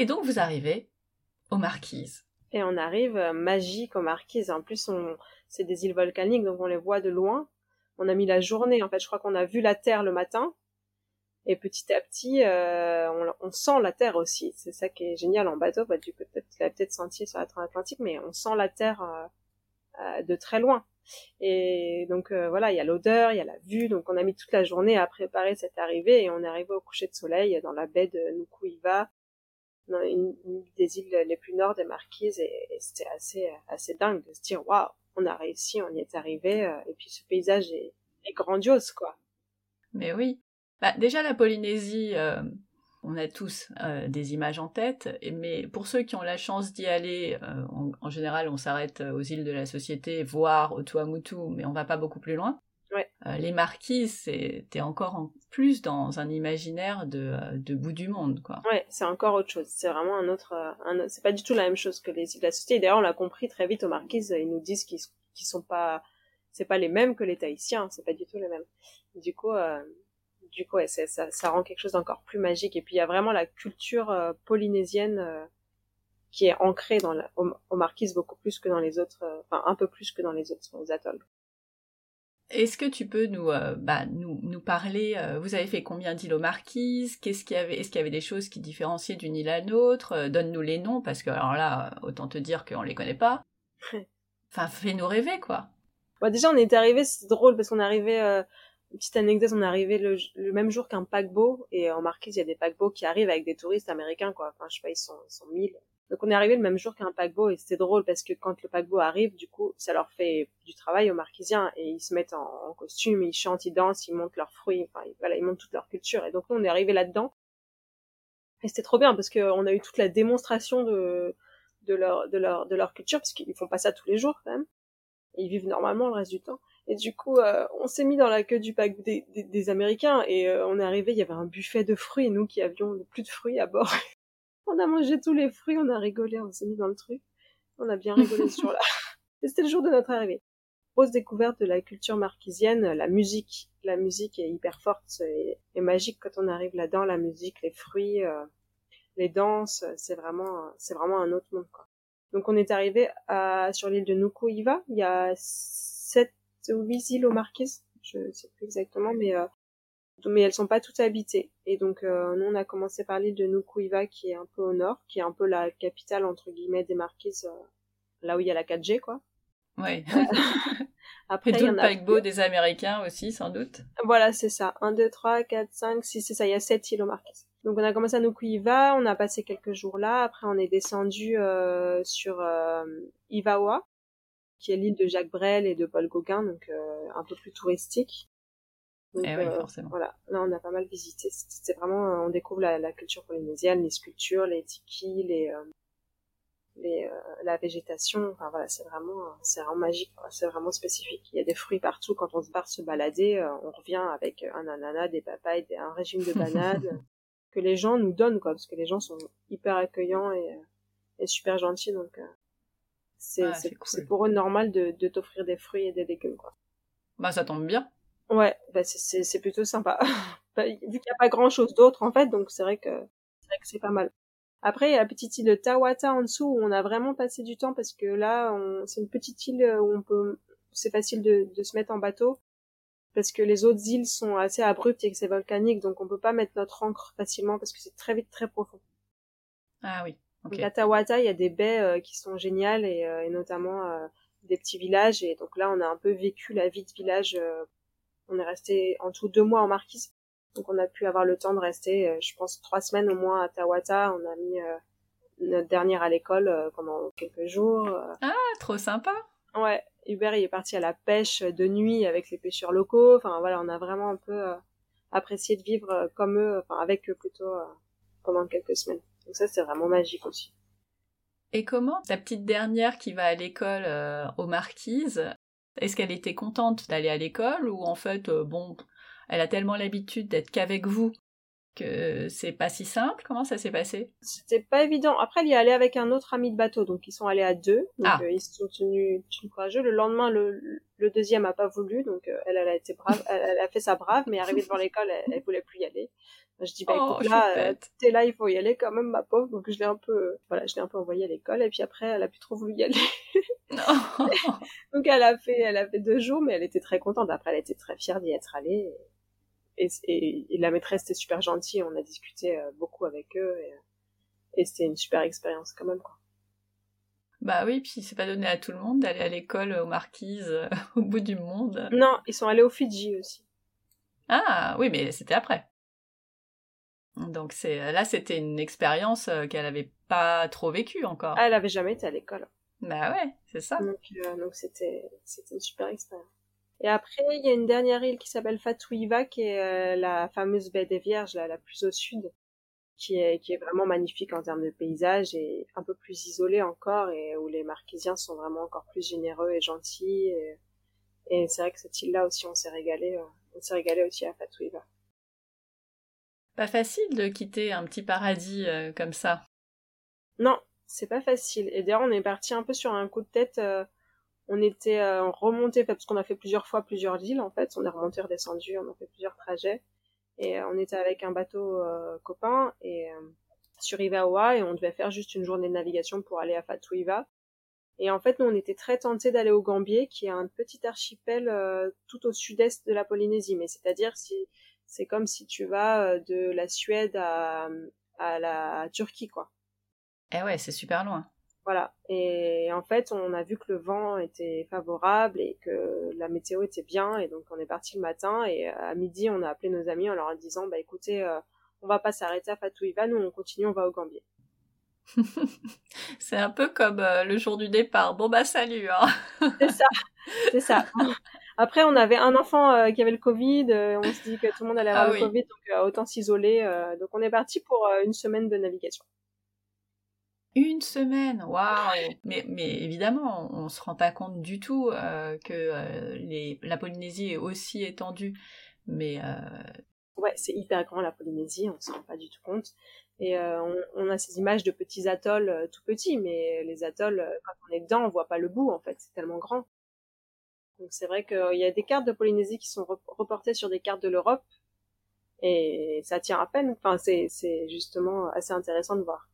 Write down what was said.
Et donc vous arrivez aux Marquises. Et on arrive euh, magique aux Marquises. En plus, on... c'est des îles volcaniques, donc on les voit de loin. On a mis la journée, en fait. Je crois qu'on a vu la Terre le matin. Et petit à petit, euh, on, on, sent la Terre aussi. C'est ça qui est génial en bateau. Bah, tu peux peut-être, peut-être senti sur l'Atlantique, mais on sent la Terre euh, euh, de très loin. Et donc euh, voilà, il y a l'odeur, il y a la vue. Donc on a mis toute la journée à préparer cette arrivée et on est arrivé au coucher de soleil dans la baie de Nukuiva, dans une, des îles les plus nord des Marquises. Et, c'était assez assez dingue de se dire waouh, on a réussi, on y est arrivé. Euh, et puis ce paysage est, grandiose quoi. Mais oui. Bah, déjà la Polynésie, euh, on a tous euh, des images en tête, mais pour ceux qui ont la chance d'y aller, en, général, on s'arrête aux îles de la Société, voire au Tuamutu, mais on va pas beaucoup plus loin. Euh, les marquises, c'était encore en plus dans un imaginaire de, de bout du monde, quoi. Ouais, c'est encore autre chose. C'est vraiment un autre, un, c'est pas du tout la même chose que les îles de la. D'ailleurs, on l'a compris très vite aux marquises. Ils nous disent qu'ils, qu'ils sont pas, c'est pas les mêmes que les Tahitiens. C'est pas du tout les mêmes. Du coup, euh, du coup, ouais, ça, ça, rend quelque chose d'encore plus magique. Et puis il y a vraiment la culture euh, polynésienne euh, qui est ancrée dans la, aux, Marquises beaucoup plus que dans les autres, euh, enfin un peu plus que dans les autres atolls. Est-ce que tu peux nous, bah, nous, nous parler Vous avez fait combien d'îles aux Marquises? Qu'est-ce qu'il y avait Est-ce qu'il y avait des choses qui différenciaient d'une île à l'autre Donne-nous les noms parce que alors là, autant te dire qu'on les connaît pas. enfin, fais-nous rêver quoi. Bah, déjà, on est arrivé, c'est drôle parce qu'on est arrivé petite anecdote, on est arrivé le, même jour qu'un paquebot, et en Marquise, il y a des paquebots qui arrivent avec des touristes américains, quoi. Enfin, je sais pas, ils sont, ils sont mille. Donc on est arrivé le même jour qu'un paquebot, et c'était drôle parce que quand le paquebot arrive, du coup, ça leur fait du travail aux Marquisiens, et ils se mettent en, costume, ils chantent, ils dansent, ils montent leurs fruits, enfin, voilà, ils montent toute leur culture. Et donc nous, on est arrivé là-dedans. Et c'était trop bien parce qu'on a eu toute la démonstration de, leur, culture, parce qu'ils font pas ça tous les jours, quand même. Ils vivent normalement le reste du temps. Et du coup, euh, on s'est mis dans la queue du pack des, Américains et euh, on est arrivé, il y avait un buffet de fruits, nous qui avions plus de fruits à bord. on a mangé tous les fruits, on a rigolé, on s'est mis dans le truc. On a bien rigolé ce jour-là. Et c'était le jour de notre arrivée. Grosse découverte de la culture marquisienne, la musique. La musique est hyper forte et, magique quand on arrive là-dedans, la musique, les fruits, euh, les danses, c'est vraiment, c'est vraiment un autre monde, quoi. Donc on est arrivé à, sur l'île de Nukuiva, il y a sept ou huit îles aux Marquises, je sais plus exactement, mais euh, mais elles sont pas toutes habitées. Et donc euh, nous on a commencé par l'île de Nukuiva qui est un peu au nord, qui est un peu la capitale entre guillemets des Marquises, euh, là où il y a la 4G quoi. Oui. Après, il y en a paquebot des Américains aussi, sans doute. Voilà, c'est ça. 1, 2, 3, 4, 5, 6, c'est ça. Il y a 7 îles aux Marquises. Donc on a commencé à Nukuiva, on a passé quelques jours là. Après on est descendu euh, sur euh, Ivawa, qui est l'île de Jacques Brel et de Paul Gauguin, donc euh, un peu plus touristique. Donc, eh oui, euh, forcément. Voilà, là on a pas mal visité. C'est vraiment, euh, on découvre la, la, culture polynésienne, les sculptures, les tikis, les, les la végétation. Enfin voilà, c'est vraiment, c'est vraiment magique. C'est vraiment spécifique. Il y a des fruits partout. Quand on se part se balader, on revient avec un ananas, des papayes, un régime de bananes que les gens nous donnent, quoi, parce que les gens sont hyper accueillants et, et super gentils, donc c'est c'est pour eux normal de, de t'offrir des fruits et des légumes quoi. Bah ça tombe bien. Ouais, bah c'est c'est plutôt sympa. Bah, vu qu'il n'y a pas grand chose d'autre en fait, donc c'est vrai que c'est vrai que c'est pas mal. Après, il y a la petite île de Tawata en dessous où on a vraiment passé du temps parce que là, c'est une petite île où on peut, c'est facile de, de se mettre en bateau parce que les autres îles sont assez abruptes et que c'est volcanique, donc on peut pas mettre notre encre facilement parce que c'est très vite très profond. Ah oui. Donc à Tawata, il y a des baies euh, qui sont géniales et, euh, et notamment euh, des petits villages. Et donc là, on a un peu vécu la vie de village. On est resté en tout deux mois en Marquise. Donc on a pu avoir le temps de rester, je pense, trois semaines au moins à Tawata. On a mis notre dernière à l'école pendant quelques jours. Ah, trop sympa. Ouais, Hubert il est parti à la pêche de nuit avec les pêcheurs locaux. Enfin voilà, on a vraiment un peu apprécié de vivre comme eux, enfin avec eux plutôt pendant quelques semaines. Donc ça, c'est vraiment magique aussi. Et comment ta petite dernière qui va à l'école euh, aux Marquises, est-ce qu'elle était contente d'aller à l'école ou en fait, euh, bon, elle a tellement l'habitude d'être qu'avec vous que c'est pas si simple? Comment ça s'est passé? C'était pas évident. Après, elle y est allée avec un autre ami de bateau, donc ils sont allés à deux. Donc ah. euh, ils se sont tenus, courageux. Le lendemain, le, le deuxième a pas voulu, donc elle, elle a été brave. Elle, a fait sa brave, mais arrivée devant l'école, elle, elle voulait plus y aller. Je dis bah Oh, écoute là, euh, t'es là, il faut y aller quand même ma pauvre. Donc je l'ai un peu, voilà, je l'ai un peu envoyée à l'école et puis après elle a plus trop voulu y aller. Donc elle a fait, elle a fait deux jours, mais elle était très contente. Après, elle était très fière d'y être allée. Et, et, et la maîtresse était super gentille. On a discuté euh, beaucoup avec eux et, et c'était une super expérience quand même. Quoi. Bah oui, puis c'est pas donné à tout le monde d'aller à l'école aux Marquises euh, au bout du monde. Non, ils sont allés au Fidji aussi. Ah oui, mais c'était après. Donc c'est là, c'était une expérience euh, qu'elle avait pas trop vécue encore. Ah, elle avait jamais été à l'école. Bah ouais, c'est ça. Donc euh, donc c'était c'était une super expérience. Et après, il y a une dernière île qui s'appelle Fatouiva, qui est euh, la fameuse baie des Vierges, là, la plus au sud, qui est, qui est vraiment magnifique en termes de paysage et un peu plus isolée encore, et où les Marquisiens sont vraiment encore plus généreux et gentils. Et, et c'est vrai que cette île-là aussi, on s'est régalé, euh, on s'est régalé aussi à Fatouiva. Pas facile de quitter un petit paradis euh, comme ça. Non, c'est pas facile. Et d'ailleurs, on est parti un peu sur un coup de tête. euh, on était euh, remonté parce qu'on a fait plusieurs fois plusieurs îles en fait. On est remonté, redescendu, on a fait plusieurs trajets. Et euh, on était avec un bateau euh, copain et euh, sur Ivaoa et on devait faire juste une journée de navigation pour aller à Fatouiva. Et en fait, nous, on était très tentés d'aller au Gambier, qui est un petit archipel tout au sud-est de la Polynésie. Mais c'est-à-dire, c'est comme si tu vas de la Suède à, à la Turquie, quoi. Eh ouais, c'est super loin. Voilà. Et en fait, on a vu que le vent était favorable et que la météo était bien. Et donc, on est parti le matin. Et euh, à midi, on a appelé nos amis en leur disant, bah écoutez, euh, on va pas s'arrêter à Fatouiva, nous on continue, on va au Gambier. c'est un peu comme euh, le jour du départ. Bon bah salut. Hein. C'est ça, c'est ça. Après, on avait un enfant euh, qui avait le Covid. euh, on se dit que tout le monde allait avoir Ah le oui. Covid, donc autant s'isoler. donc, on est parti pour une semaine de navigation. Une semaine, waouh mais, mais évidemment, on, on se rend pas compte du tout euh, que euh, les, la Polynésie est aussi étendue. Mais euh, Ouais, c'est hyper grand la Polynésie, on se rend pas du tout compte. Et on, on a ces images de petits atolls tout petits, mais les atolls, quand on est dedans, on voit pas le bout en fait, c'est tellement grand. Donc c'est vrai qu'il y a des cartes de Polynésie qui sont rep- reportées sur des cartes de l'Europe, et ça tient à peine. Enfin, c'est justement assez intéressant de voir.